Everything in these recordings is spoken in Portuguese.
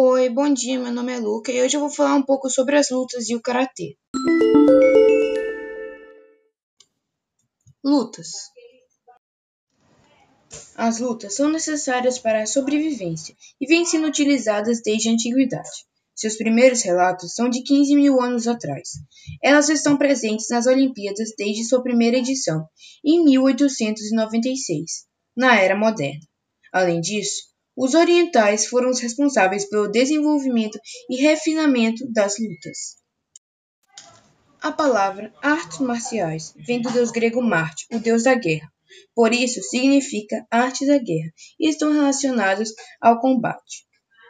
Oi, bom dia. Meu nome é Luca e hoje eu vou falar um pouco sobre as lutas e o karatê. Lutas. As lutas são necessárias para a sobrevivência e vêm sendo utilizadas desde a antiguidade. Seus primeiros relatos são de 15 mil anos atrás. Elas estão presentes nas Olimpíadas desde sua primeira edição, em 1896, na Era Moderna. Além disso, os orientais foram os responsáveis pelo desenvolvimento e refinamento das lutas. A palavra artes marciais vem do deus grego Marte, o deus da guerra. Por isso significa arte da guerra e estão relacionados ao combate.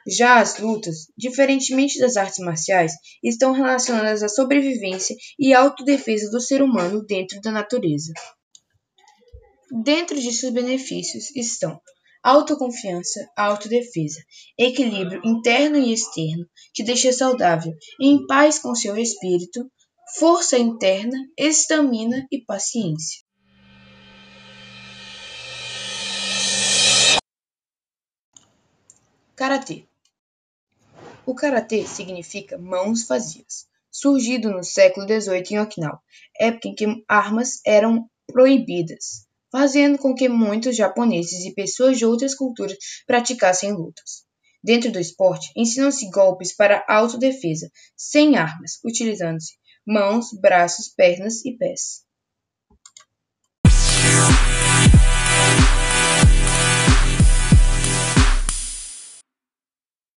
Já as lutas, diferentemente das artes marciais, estão relacionadas à sobrevivência e autodefesa do ser humano dentro da natureza. Dentro de seus benefícios estão autoconfiança, autodefesa, equilíbrio interno e externo, que deixa saudável, em paz com seu espírito, força interna, estamina e paciência. Karatê. O karatê significa mãos vazias, surgido no século XVIII em Okinawa, época em que armas eram proibidas fazendo com que muitos japoneses e pessoas de outras culturas praticassem lutas. Dentro do esporte, ensinam-se golpes para autodefesa, sem armas, utilizando-se mãos, braços, pernas e pés.